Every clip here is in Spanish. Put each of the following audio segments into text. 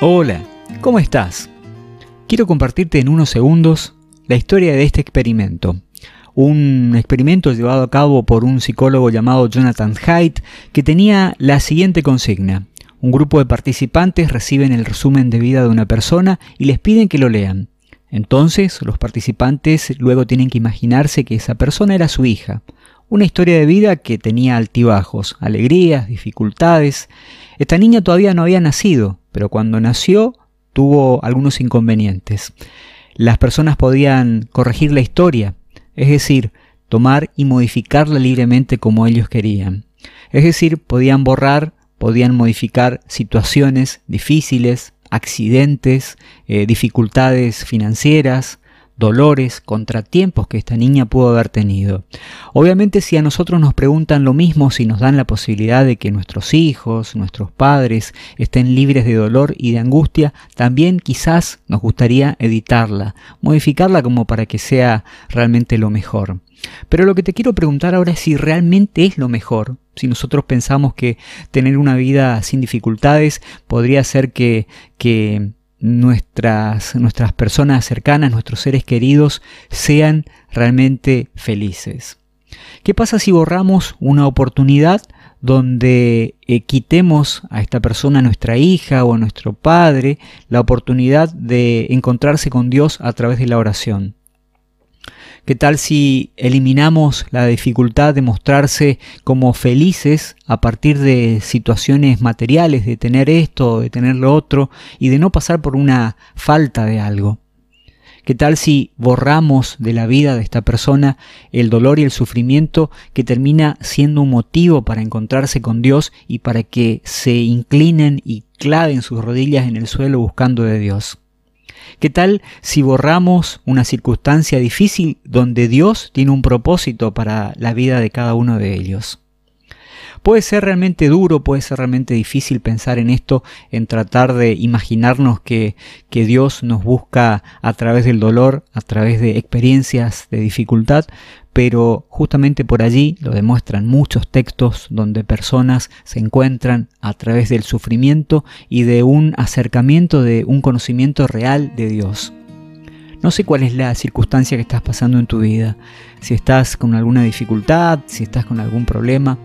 Hola, ¿cómo estás? Quiero compartirte en unos segundos la historia de este experimento. Un experimento llevado a cabo por un psicólogo llamado Jonathan Haidt que tenía la siguiente consigna. Un grupo de participantes reciben el resumen de vida de una persona y les piden que lo lean. Entonces, los participantes luego tienen que imaginarse que esa persona era su hija. Una historia de vida que tenía altibajos, alegrías, dificultades. Esta niña todavía no había nacido, pero cuando nació tuvo algunos inconvenientes. Las personas podían corregir la historia, es decir, tomar y modificarla libremente como ellos querían. Es decir, podían borrar, podían modificar situaciones difíciles, accidentes, eh, dificultades financieras, dolores, contratiempos que esta niña pudo haber tenido. Obviamente si a nosotros nos preguntan lo mismo, si nos dan la posibilidad de que nuestros hijos, nuestros padres estén libres de dolor y de angustia, también quizás nos gustaría editarla, modificarla como para que sea realmente lo mejor. Pero lo que te quiero preguntar ahora es si realmente es lo mejor. Si nosotros pensamos que tener una vida sin dificultades podría ser que, que nuestras, nuestras personas cercanas, nuestros seres queridos, sean realmente felices. ¿Qué pasa si borramos una oportunidad donde eh, quitemos a esta persona, a nuestra hija o a nuestro padre, la oportunidad de encontrarse con Dios a través de la oración? ¿Qué tal si eliminamos la dificultad de mostrarse como felices a partir de situaciones materiales, de tener esto, de tener lo otro, y de no pasar por una falta de algo? ¿Qué tal si borramos de la vida de esta persona el dolor y el sufrimiento que termina siendo un motivo para encontrarse con Dios y para que se inclinen y claven sus rodillas en el suelo buscando de Dios? ¿Qué tal si borramos una circunstancia difícil donde Dios tiene un propósito para la vida de cada uno de ellos? Puede ser realmente duro, puede ser realmente difícil pensar en esto, en tratar de imaginarnos que, que, Dios nos busca a través del dolor, a través de experiencias de dificultad, pero justamente por allí lo demuestran muchos textos donde personas se encuentran a través del sufrimiento y de un acercamiento de un conocimiento real de Dios. No sé cuál es la circunstancia que estás pasando en tu vida, si estás con alguna dificultad, si estás con algún problema,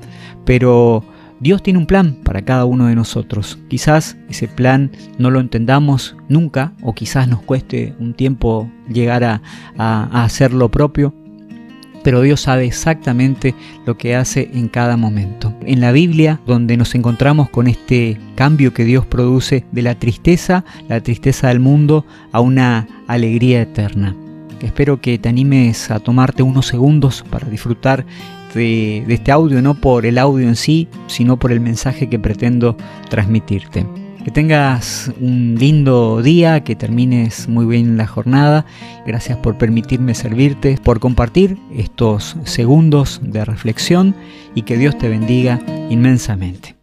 pero Dios tiene un plan para cada uno de nosotros. Quizás ese plan no lo entendamos nunca o quizás nos cueste un tiempo llegar a, a hacer lo propio, pero Dios sabe exactamente lo que hace en cada momento. En la Biblia, donde nos encontramos con este cambio que Dios produce de la tristeza, la tristeza del mundo, a una alegría eterna. Espero que te animes a tomarte unos segundos para disfrutar de, este audio, no por el audio en sí, sino por el mensaje que pretendo transmitirte. Que tengas un lindo día, que termines muy bien la jornada. Gracias por permitirme servirte, por compartir estos segundos de reflexión y que Dios te bendiga inmensamente.